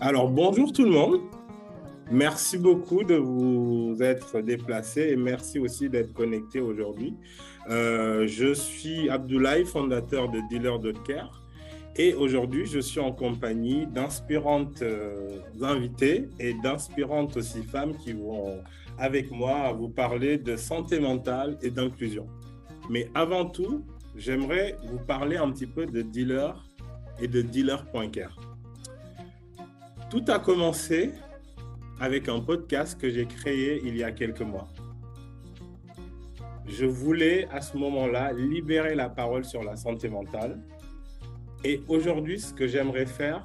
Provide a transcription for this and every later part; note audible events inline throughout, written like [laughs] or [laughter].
Alors, bonjour tout le monde. Merci beaucoup de vous être déplacé et merci aussi d'être connecté aujourd'hui. Euh, je suis Abdoulaye, fondateur de Dealer. Et aujourd'hui, je suis en compagnie d'inspirantes euh, invitées et d'inspirantes aussi femmes qui vont avec moi vous parler de santé mentale et d'inclusion. Mais avant tout, j'aimerais vous parler un petit peu de Dealer et de Dealer.care. Tout a commencé avec un podcast que j'ai créé il y a quelques mois. Je voulais à ce moment-là libérer la parole sur la santé mentale. Et aujourd'hui, ce que j'aimerais faire,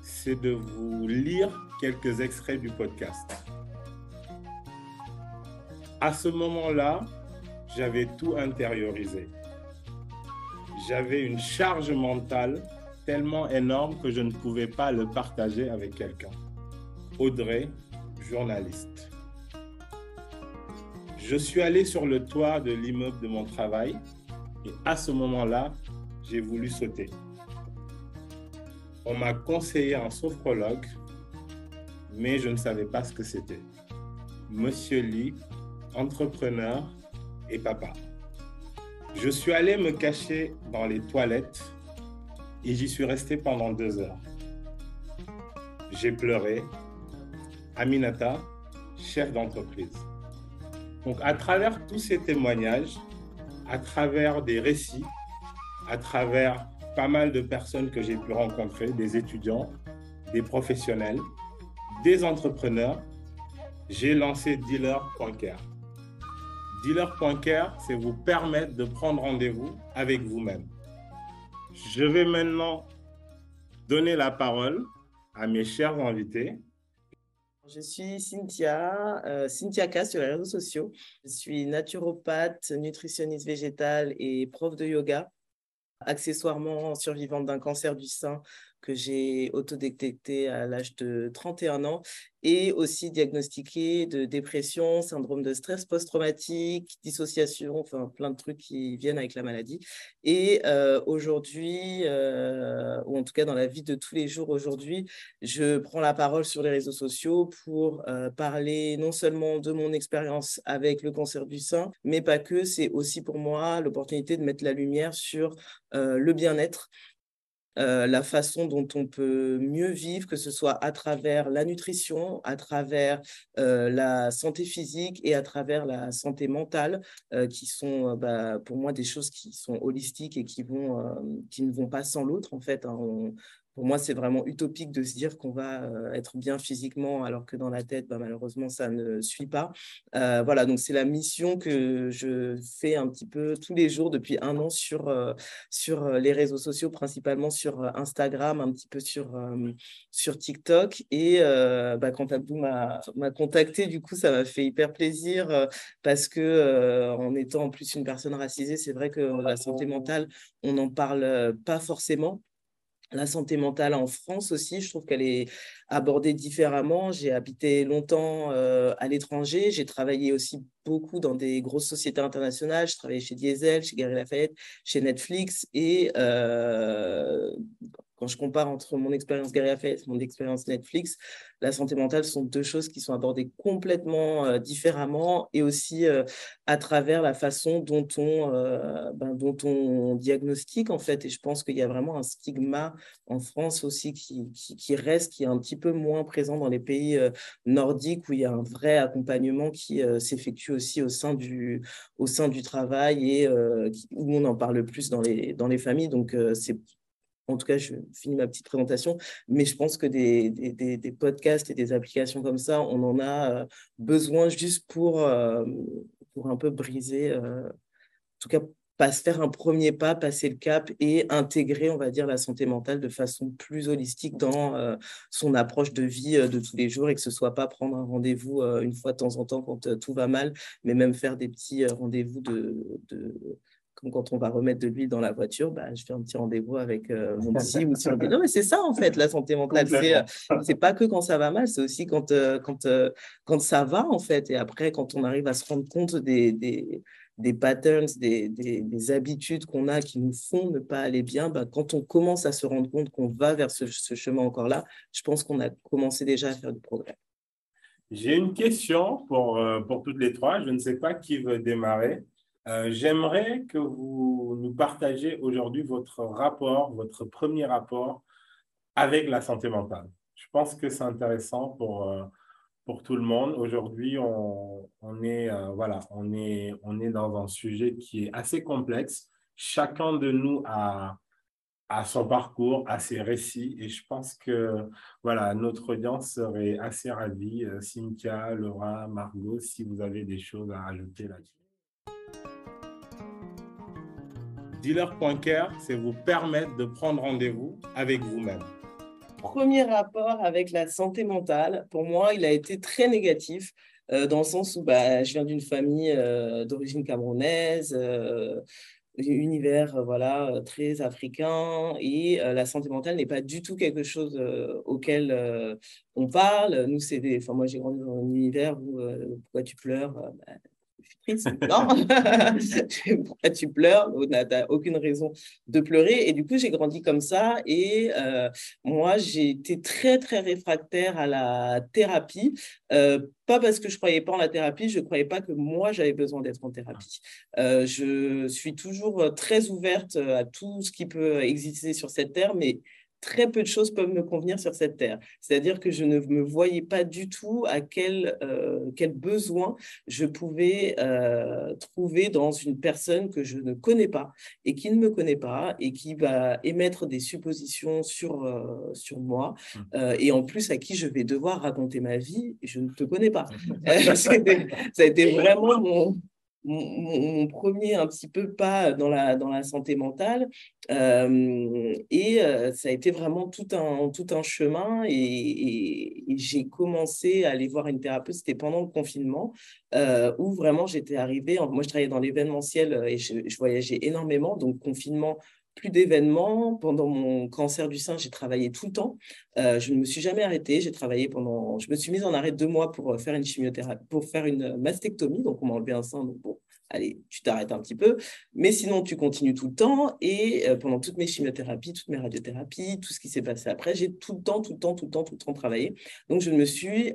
c'est de vous lire quelques extraits du podcast. À ce moment-là, j'avais tout intériorisé. J'avais une charge mentale tellement énorme que je ne pouvais pas le partager avec quelqu'un. Audrey, journaliste. Je suis allé sur le toit de l'immeuble de mon travail et à ce moment-là, j'ai voulu sauter. On m'a conseillé un sophrologue, mais je ne savais pas ce que c'était. Monsieur Lee, entrepreneur et papa. Je suis allé me cacher dans les toilettes et j'y suis resté pendant deux heures. J'ai pleuré, Aminata, chef d'entreprise. Donc à travers tous ces témoignages, à travers des récits, à travers pas mal de personnes que j'ai pu rencontrer, des étudiants, des professionnels, des entrepreneurs, j'ai lancé Dealer.care. Dealer.care, c'est vous permettre de prendre rendez-vous avec vous-même. Je vais maintenant donner la parole à mes chers invités. Je suis Cynthia, euh, Cynthia K sur les réseaux sociaux. Je suis naturopathe, nutritionniste végétale et prof de yoga, accessoirement survivante d'un cancer du sein que j'ai autodétecté à l'âge de 31 ans et aussi diagnostiqué de dépression, syndrome de stress post-traumatique, dissociation, enfin plein de trucs qui viennent avec la maladie. Et euh, aujourd'hui, euh, ou en tout cas dans la vie de tous les jours aujourd'hui, je prends la parole sur les réseaux sociaux pour euh, parler non seulement de mon expérience avec le cancer du sein, mais pas que, c'est aussi pour moi l'opportunité de mettre la lumière sur le bien-être la façon dont on peut mieux vivre, que ce soit à travers la nutrition, à travers la santé physique et à travers la santé mentale, qui sont bah, pour moi des choses qui sont holistiques et qui, vont, qui ne vont pas sans l'autre. En fait, hein. Pour moi, c'est vraiment utopique de se dire qu'on va être bien physiquement alors que dans la tête, bah, malheureusement, ça ne suit pas. voilà, donc c'est la mission que je fais un petit peu tous les jours depuis un an sur, sur les réseaux sociaux, principalement sur Instagram, un petit peu sur, sur TikTok. Et bah, quand Abdou m'a contacté, du coup, ça m'a fait hyper plaisir parce que en étant en plus une personne racisée, c'est vrai que la santé mentale, on n'en parle pas forcément la santé mentale en France aussi, je trouve qu'elle est abordée différemment. J'ai habité longtemps euh, à l'étranger, j'ai travaillé aussi beaucoup dans des grosses sociétés internationales, je travaillais chez Diesel, chez Gary Lafayette, chez Netflix et euh, quand je compare entre mon expérience Gary et mon expérience Netflix, la santé mentale sont deux choses qui sont abordées complètement euh, différemment et aussi euh, à travers la façon dont on, euh, ben, dont on diagnostique en fait. Et je pense qu'il y a vraiment un stigma en France aussi qui, qui, reste, qui est un petit peu moins présent dans les pays nordiques où il y a un vrai accompagnement qui s'effectue aussi au sein du, au sein du travail et où on en parle plus dans les, dans les familles. Donc c'est en tout cas, je finis ma petite présentation, mais je pense que des, podcasts et des applications comme ça, on en a euh, besoin juste pour, euh, pour un peu briser, euh, en tout cas, pas se faire un premier pas, passer le cap et intégrer, on va dire, la santé mentale de façon plus holistique dans son approche de vie de tous les jours et que ce soit pas prendre un rendez-vous une fois de temps en temps quand tout va mal, mais même faire des petits rendez-vous de, de comme quand on va remettre de l'huile dans la voiture, bah, je fais un petit rendez-vous avec euh, [laughs] mon psy ou sur Non, mais c'est ça en fait, la santé mentale. C'est, euh, c'est pas que quand ça va mal, c'est aussi quand, euh, quand, quand ça va en fait. Et après, quand on arrive à se rendre compte des, des, des patterns, des, des, habitudes qu'on a qui nous font ne pas aller bien, bah, quand on commence à se rendre compte qu'on va vers ce, chemin encore là, je pense qu'on a commencé déjà à faire du progrès. J'ai une question pour, pour toutes les trois. Je ne sais pas qui veut démarrer. Euh, j'aimerais que vous nous partagiez aujourd'hui votre rapport, votre premier rapport avec la santé mentale. Je pense que c'est intéressant pour, euh, pour tout le monde. Aujourd'hui, on, on, est, euh, voilà, on, est, on est dans un sujet qui est assez complexe. Chacun de nous a, son parcours, a ses récits, et je pense que voilà, notre audience serait assez ravie. Cynthia, Laura, Margot, si vous avez des choses à ajouter là-dessus. Dealer.care, c'est vous permettre de prendre rendez-vous avec vous-même premier rapport avec la santé mentale, pour moi, il a été très négatif, euh, dans le sens où bah, je viens d'une famille euh, d'origine camerounaise, euh, univers voilà, très africain, et la santé mentale n'est pas du tout quelque chose auquel on parle. Nous, c'est. Enfin, moi, j'ai grandi dans un univers où pourquoi tu pleures bah, non, [laughs] tu pleures? Tu n'as aucune raison de pleurer. Et du coup, j'ai grandi comme ça. Et euh, moi, j'ai été très, très réfractaire à la thérapie. Euh, pas parce que je croyais pas en la thérapie, je croyais pas que moi, j'avais besoin d'être en thérapie. Euh, je suis toujours très ouverte à tout ce qui peut exister sur cette terre, mais très peu de choses peuvent me convenir sur cette terre. C'est-à-dire que je ne me voyais pas du tout à quel, euh, quel besoin je pouvais euh, trouver dans une personne que je ne connais pas et qui ne me connaît pas et qui va émettre des suppositions sur, euh, sur moi mmh. et en plus à qui je vais devoir raconter ma vie. Je ne te connais pas. [laughs] [laughs] ça a été vraiment mon, mon, premier un petit peu pas dans la, dans la santé mentale. Euh, et euh, ça a été vraiment tout un, tout un chemin. Et, j'ai commencé à aller voir une thérapeute, c'était pendant le confinement, euh, où vraiment j'étais arrivée. Moi, je travaillais dans l'événementiel et je, je, voyageais énormément. Donc, confinement, plus d'événements. Pendant mon cancer du sein, j'ai travaillé tout le temps. Euh, je ne me suis jamais arrêtée. J'ai travaillé pendant. Je me suis mise en arrêt deux mois pour euh, faire une chimiothérapie, pour faire une mastectomie. Donc, on m'a enlevé un sein. Donc, bon, allez, tu t'arrêtes un petit peu. Mais sinon, tu continues tout le temps. Et euh, pendant toutes mes chimiothérapies, toutes mes radiothérapies, tout ce qui s'est passé après, j'ai tout le temps, tout le temps, tout le temps, tout le temps travaillé. Donc, je ne me suis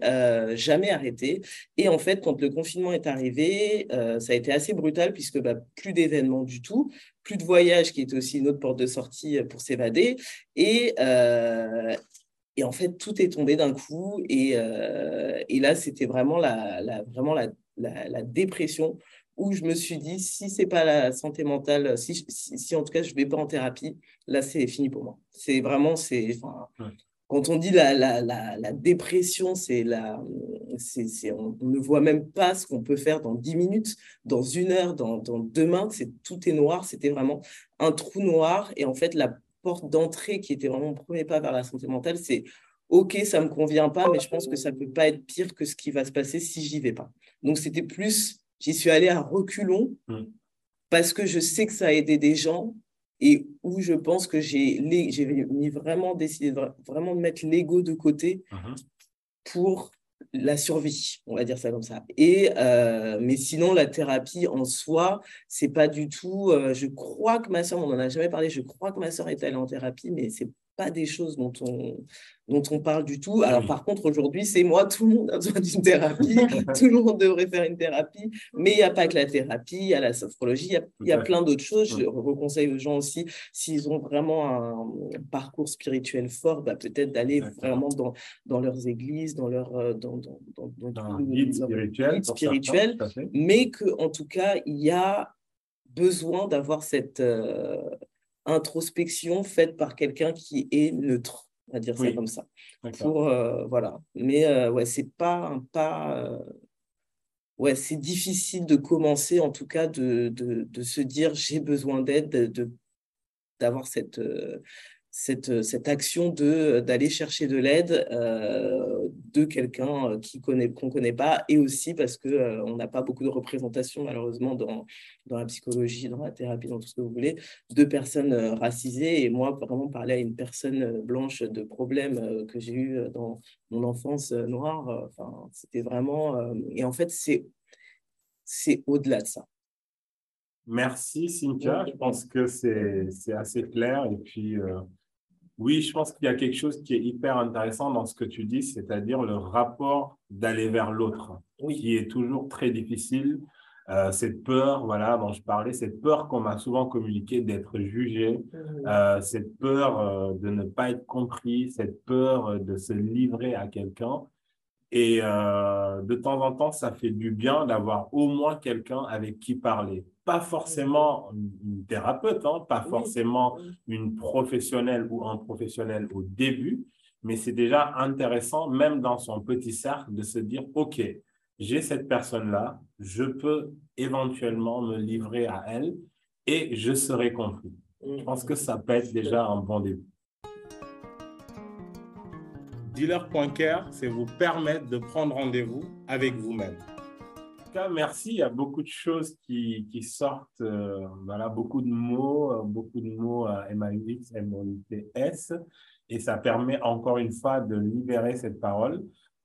jamais arrêtée. Et en fait, quand le confinement est arrivé, ça a été assez brutal puisque bah, plus d'événements du tout plus de voyage, qui était aussi une autre porte de sortie euh, pour s'évader. Et, euh, et en fait, tout est tombé d'un coup. Et, euh, et là, c'était vraiment, la, la vraiment la, la, dépression où je me suis dit, si c'est pas la santé mentale, si, si, en tout cas je vais pas en thérapie, là, c'est fini pour moi. C'est vraiment, c'est, quand on dit la, la, la, dépression, c'est la, c'est, on, ne voit même pas ce qu'on peut faire dans 10 minutes, dans une heure, dans, dans demain. C'est, tout est noir. C'était vraiment un trou noir. Et en fait, la porte d'entrée qui était vraiment mon premier pas vers la santé mentale, c'est OK, ça ne me convient pas, mais je pense que ça ne peut pas être pire que ce qui va se passer si j'y vais pas. Donc, c'était plus, j'y suis allée à reculons mmh. parce que je sais que ça a aidé des gens et où je pense que j'ai mis vraiment décidé de, vraiment de mettre l'ego de côté uh-huh. pour la survie, on va dire ça comme ça. Et euh, mais sinon, la thérapie en soi, c'est pas du tout. Euh, je crois que ma soeur, on n'en a jamais parlé. Je crois que ma soeur est allée en thérapie, mais c'est pas des choses dont on, dont on parle du tout. Alors, par contre, aujourd'hui, c'est moi, tout le monde a besoin d'une thérapie, [laughs] tout le monde devrait faire une thérapie, mais il n'y a pas que la thérapie, il y a la sophrologie, il y a, il y a plein d'autres choses. Je reconseille aux gens aussi, s'ils ont vraiment un parcours spirituel fort, bah, peut-être d'aller vraiment dans, dans leurs églises, dans leur euh, dans, dans, dans, dans guide spirituel, spirituel mais qu'en tout cas, il y a besoin d'avoir cette... Euh, introspection faite par quelqu'un qui est neutre, on va dire ça comme ça. Pour, euh, voilà. Mais euh, ouais, c'est pas un pas. Euh, ouais, c'est difficile de commencer, en tout cas, de, de, de se dire j'ai besoin d'aide, de, d'avoir cette, cette, cette action de, d'aller chercher de l'aide de quelqu'un euh, qui connaît, qu'on ne connaît pas, et aussi parce qu'on euh, on n'a pas beaucoup de représentation, malheureusement, dans, dans la psychologie, dans la thérapie, dans tout ce que vous voulez, de personnes racisées. Et moi, vraiment parler à une personne blanche de problèmes que j'ai eu dans mon enfance noire, enfin, c'était vraiment... et en fait, c'est, c'est au-delà de ça Merci Cynthia, je pense que c'est assez clair. Et puis, euh, oui, je pense qu'il y a quelque chose qui est hyper intéressant dans ce que tu dis, c'est-à-dire le rapport d'aller vers l'autre, qui est toujours très difficile. Euh, cette peur, voilà, dont je parlais, cette peur qu'on m'a souvent communiquée d'être jugé, mmh. euh, cette peur de ne pas être compris, cette peur de se livrer à quelqu'un. Et de temps en temps, ça fait du bien d'avoir au moins quelqu'un avec qui parler pas forcément une thérapeute, hein, pas forcément une professionnelle ou un professionnel au début, mais c'est déjà intéressant, même dans son petit cercle, de se dire, OK, j'ai cette personne-là, je peux éventuellement me livrer à elle et je serai compris. Je pense que ça peut être déjà un bon début. Dealer.care, c'est vous permettre de prendre rendez-vous avec vous-même merci. Il y a beaucoup de choses qui, sortent. Euh, voilà, beaucoup de mots, euh, beaucoup de mots à M-A-U-X, M-O-U-T-S. Et ça permet encore une fois de libérer cette parole.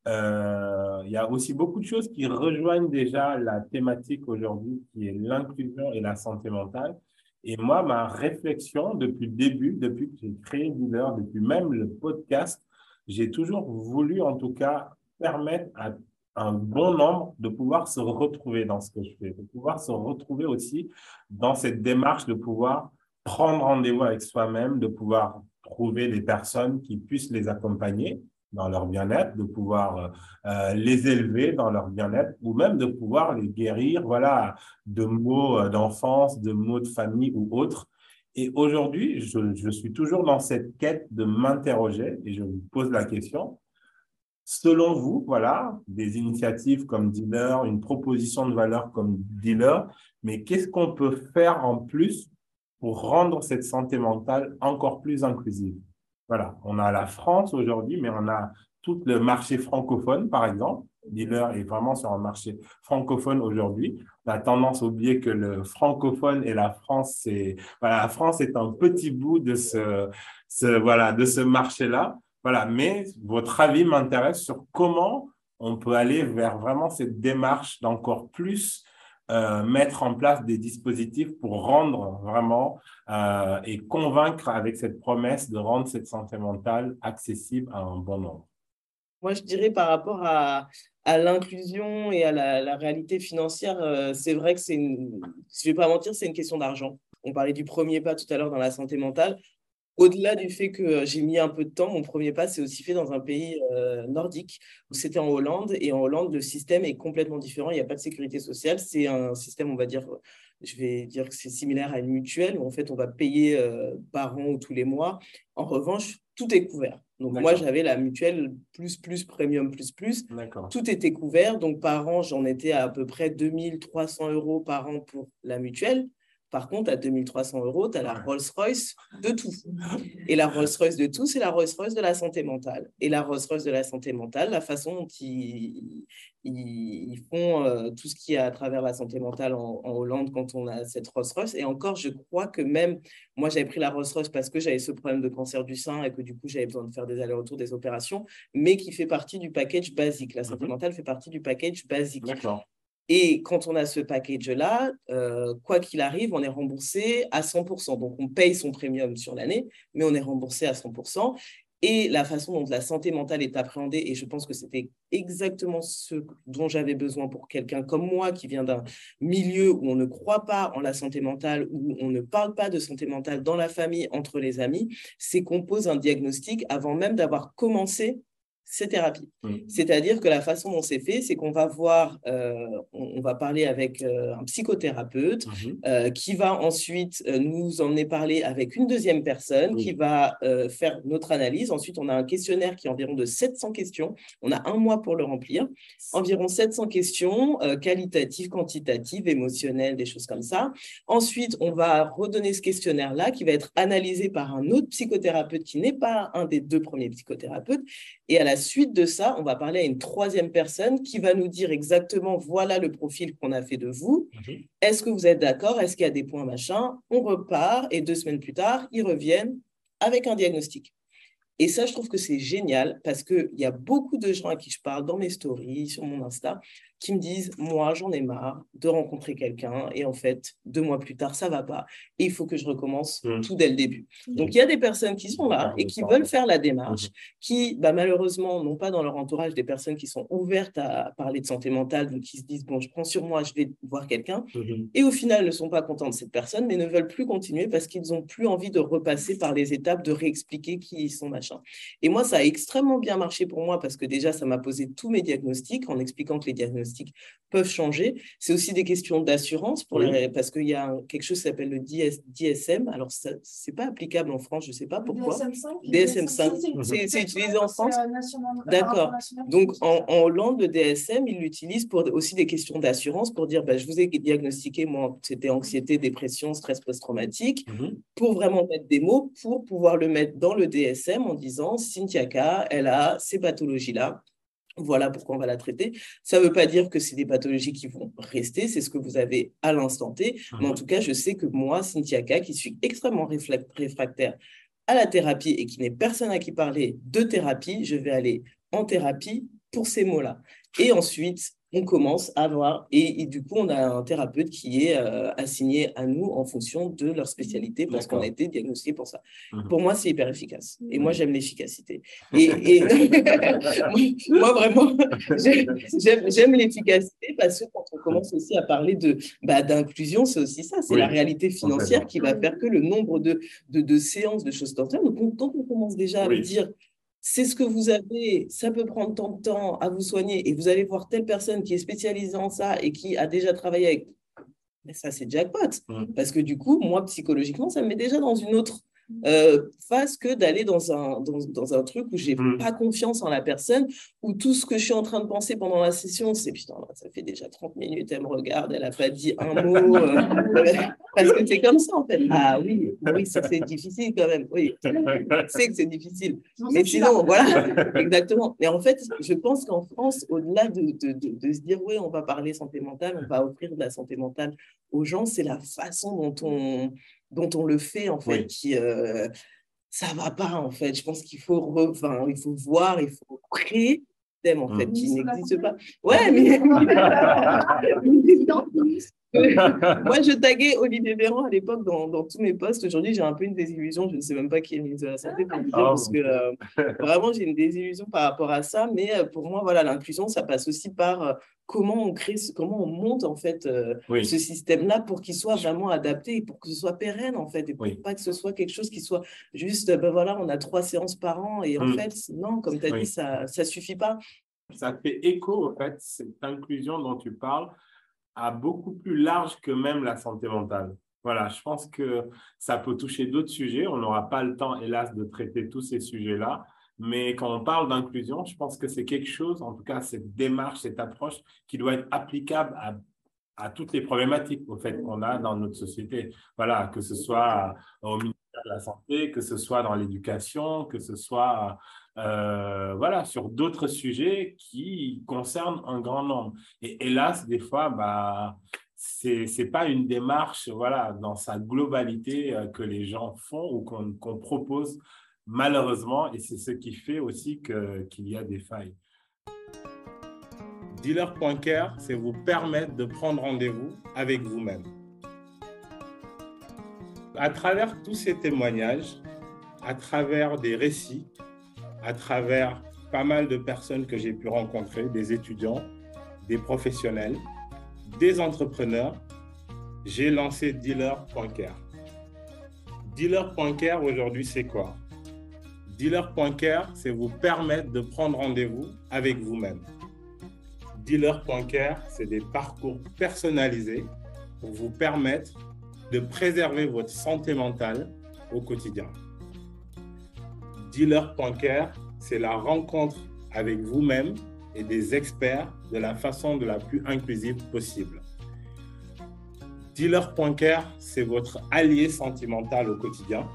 Euh, il y a aussi beaucoup de choses qui rejoignent déjà la thématique aujourd'hui qui est l'inclusion et la santé mentale. Et moi, ma réflexion depuis le début, depuis que j'ai créé Dealer, depuis même le podcast, j'ai toujours voulu en tout cas permettre à un bon nombre de pouvoir se retrouver dans ce que je fais, de pouvoir se retrouver aussi dans cette démarche de pouvoir prendre rendez-vous avec soi-même, de pouvoir trouver des personnes qui puissent les accompagner dans leur bien-être, de pouvoir euh, les élever dans leur bien-être ou même de pouvoir les guérir voilà, de mots euh, d'enfance, de mots de famille ou autres. Et aujourd'hui, je, je suis toujours dans cette quête de m'interroger et je me pose la question, Selon vous, voilà, des initiatives comme Dealer, une proposition de valeur comme Dealer, mais qu'est-ce qu'on peut faire en plus pour rendre cette santé mentale encore plus inclusive? Voilà, on a la France aujourd'hui, mais on a tout le marché francophone, par exemple. Dealer est vraiment sur un marché francophone aujourd'hui. On a tendance à oublier que le francophone et la France, c'est la France est un petit bout de ce voilà de ce marché-là. Voilà, mais votre avis m'intéresse sur comment on peut aller vers vraiment cette démarche d'encore plus euh, mettre en place des dispositifs pour rendre vraiment euh, et convaincre avec cette promesse de rendre cette santé mentale accessible à un bon nombre. Moi, je dirais par rapport à, l'inclusion et à la, réalité financière, euh, c'est vrai que c'est je vais pas mentir, c'est une question d'argent. On parlait du premier pas tout à l'heure dans la santé mentale. Au-delà du fait que euh, j'ai mis un peu de temps, mon premier pas s'est aussi fait dans un pays euh, nordique, où c'était en Hollande. Et en Hollande, le système est complètement différent. Il n'y a pas de sécurité sociale. C'est un système, on va dire, je vais dire que c'est similaire à une mutuelle, où en fait, on va payer euh, par an ou tous les mois. En revanche, tout est couvert. Donc moi, j'avais la mutuelle plus, plus, premium, plus, plus. Tout était couvert. Donc par an, j'en étais à à peu près 2300 euros par an pour la mutuelle. Par contre, à 2300 euros, tu as la Rolls-Royce de tout. Et la [laughs] Rolls-Royce de tout, c'est la Rolls-Royce de la santé mentale. Et la Rolls-Royce de la santé mentale, la façon dont ils, font euh, tout ce qui est à travers la santé mentale en, Hollande quand on a cette Rolls-Royce. Et encore, je crois que même, moi, j'avais pris la Rolls-Royce parce que j'avais ce problème de cancer du sein et que du coup, j'avais besoin de faire des allers-retours, des opérations, mais qui fait partie du package basique. La santé mhm. mentale fait partie du package basique. D'accord. Et quand on a ce package-là, euh, quoi qu'il arrive, on est remboursé à 100%. Donc, on paye son premium sur l'année, mais on est remboursé à 100%. Et la façon dont la santé mentale est appréhendée, et je pense que c'était exactement ce dont j'avais besoin pour quelqu'un comme moi qui vient d'un milieu où on ne croit pas en la santé mentale, où on ne parle pas de santé mentale dans la famille, entre les amis, c'est qu'on pose un diagnostic avant même d'avoir commencé ces thérapies. Mmh. C'est-à-dire que la façon dont c'est fait, c'est qu'on va voir, euh, on, va parler avec euh, un psychothérapeute mmh. euh, qui va ensuite nous emmener parler avec une deuxième personne qui va faire notre analyse. Ensuite, on a un questionnaire qui est environ de 700 questions. On a un mois pour le remplir. Environ 700 questions qualitatives, quantitatives, émotionnelles, des choses comme ça. Ensuite, on va redonner ce questionnaire-là qui va être analysé par un autre psychothérapeute qui n'est pas un des deux premiers psychothérapeutes. Et à la suite de ça, on va parler à une troisième personne qui va nous dire exactement voilà le profil qu'on a fait de vous. Mhm. Est-ce que vous êtes d'accord? Est-ce qu'il y a des points machin? On repart et deux semaines plus tard, ils reviennent avec un diagnostic. Et ça, je trouve que c'est génial parce qu'il y a beaucoup de gens à qui je parle dans mes stories, sur mon Insta, qui me disent, moi, j'en ai marre de rencontrer quelqu'un et en fait, deux mois plus tard, ça va pas et il faut que je recommence mmh. tout dès le début. Mmh. Donc, il y a des personnes qui sont là et qui veulent faire la démarche, mmh. qui, bah, malheureusement, n'ont pas dans leur entourage des personnes qui sont ouvertes à parler de santé mentale, donc qui se disent, bon, je prends sur moi, je vais voir quelqu'un et au final, ne sont pas contents de cette personne, mais ne veulent plus continuer parce qu'ils n'ont plus envie de repasser par les étapes, de réexpliquer qui ils sont, machin. Et moi, ça a extrêmement bien marché pour moi parce que déjà, ça m'a posé tous mes diagnostics en expliquant que les diagnostics peuvent changer. C'est aussi des questions d'assurance pour parce qu'il y a quelque chose qui s'appelle le DSM. Alors, ce n'est pas applicable en France, je ne sais pas pourquoi. DSM-5. C'est utilisé en France. D'accord. Donc, en, Hollande, le DSM, ils l'utilisent pour aussi des questions d'assurance pour dire bah, je vous ai diagnostiqué, moi, c'était anxiété, dépression, stress post-traumatique, mhm. pour vraiment mettre des mots, pour pouvoir le mettre dans le DSM en disant Cynthia K, elle a ces pathologies-là voilà pourquoi on va la traiter. Ça ne veut pas dire que c'est des pathologies qui vont rester, c'est ce que vous avez à l'instant T. Mais en mhm. tout cas, je sais que moi, Cynthia K, qui suis extrêmement réfractaire à la thérapie et qui n'est personne à qui parler de thérapie, je vais aller en thérapie pour ces mots-là. Et ensuite, on commence à voir, et, du coup, on a un thérapeute qui est euh, assigné à nous en fonction de leur spécialité parce qu'on a été diagnostiqué pour ça. Mhm. Pour moi, c'est hyper efficace. Et moi, j'aime l'efficacité. Et, [laughs] moi, vraiment, [laughs] j'aime l'efficacité parce que quand on commence aussi à parler de bah, d'inclusion, c'est aussi ça. C'est la réalité financière qui va faire que le nombre de, de, de séances, de choses Donc, quand on commence déjà à me dire c'est ce que vous avez, ça peut prendre tant de temps à vous soigner et vous allez voir telle personne qui est spécialisée en ça et qui a déjà travaillé avec. Mais ça, c'est jackpot. Mmh. Parce que du coup, moi, psychologiquement, ça me met déjà dans une autre euh, face que d'aller dans un, dans, dans, un truc où j'ai n'ai mmh. pas confiance en la personne, où tout ce que je suis en train de penser pendant la session, c'est putain, ça fait déjà 30 minutes, elle me regarde, elle n'a pas dit un mot. Euh, [laughs] [laughs] parce que c'est comme ça, en fait. Ah oui, oui, ça c'est difficile quand même. Oui, c'est que c'est difficile. Mais sinon, voilà, [laughs] exactement. Mais en fait, je pense qu'en France, au-delà de, de, de, se dire, oui, on va parler santé mentale, on va offrir de la santé mentale aux gens, c'est la façon dont on dont on le fait, en fait, qui, euh, ça va pas, en fait. Je pense qu'il faut, enfin, il faut voir, il faut créer thème, en fait, mmh. qui n'existe pas. Ouais, mais... [laughs] [laughs] [laughs] Moi, je taguais Olivier Véran à l'époque dans, dans, tous mes posts. Aujourd'hui, j'ai un peu une désillusion. Je ne sais même pas qui est le ministre de la Santé pour dire, parce que euh, vraiment, j'ai une désillusion par rapport à ça. Mais euh, pour moi, voilà, l'inclusion, ça passe aussi par comment on crée, comment on monte en fait euh, ce système-là pour qu'il soit vraiment adapté et pour que ce soit pérenne en fait et pour pas que ce soit quelque chose qui soit juste, ben voilà, on a trois séances par an et en mmh. fait, non, comme tu as dit, ça ne suffit pas. Ça fait écho, en fait, cette inclusion dont tu parles, beaucoup plus large que même la santé mentale. Voilà, je pense que ça peut toucher d'autres sujets. On n'aura pas le temps, hélas, de traiter tous ces sujets-là. Mais quand on parle d'inclusion, je pense que c'est quelque chose, en tout cas cette démarche, cette approche qui doit être applicable à, à toutes les problématiques au fait qu'on a dans notre société. Voilà, que ce soit au ministère de la Santé, que ce soit dans l'éducation, que ce soit euh, voilà, sur d'autres sujets qui concernent un grand nombre. Et hélas, des fois, bah, c'est n'est pas une démarche voilà, dans sa globalité euh, que les gens font ou qu'on propose malheureusement, et c'est ce qui fait aussi qu'il y a des failles. Dealer.care, c'est vous permettre de prendre rendez-vous avec vous-même. À travers tous ces témoignages, à travers des récits, à travers pas mal de personnes que j'ai pu rencontrer, des étudiants, des professionnels, des entrepreneurs, j'ai lancé Dealer.care. Dealer.care aujourd'hui, c'est quoi? Dealer.care, c'est vous permettre de prendre rendez-vous avec vous-même. Dealer.care, c'est des parcours personnalisés pour vous permettre de préserver votre santé mentale au quotidien. Dealer.care, c'est la rencontre avec vous-même et des experts de la façon de la plus inclusive possible. Dealer.care, c'est votre allié sentimental au quotidien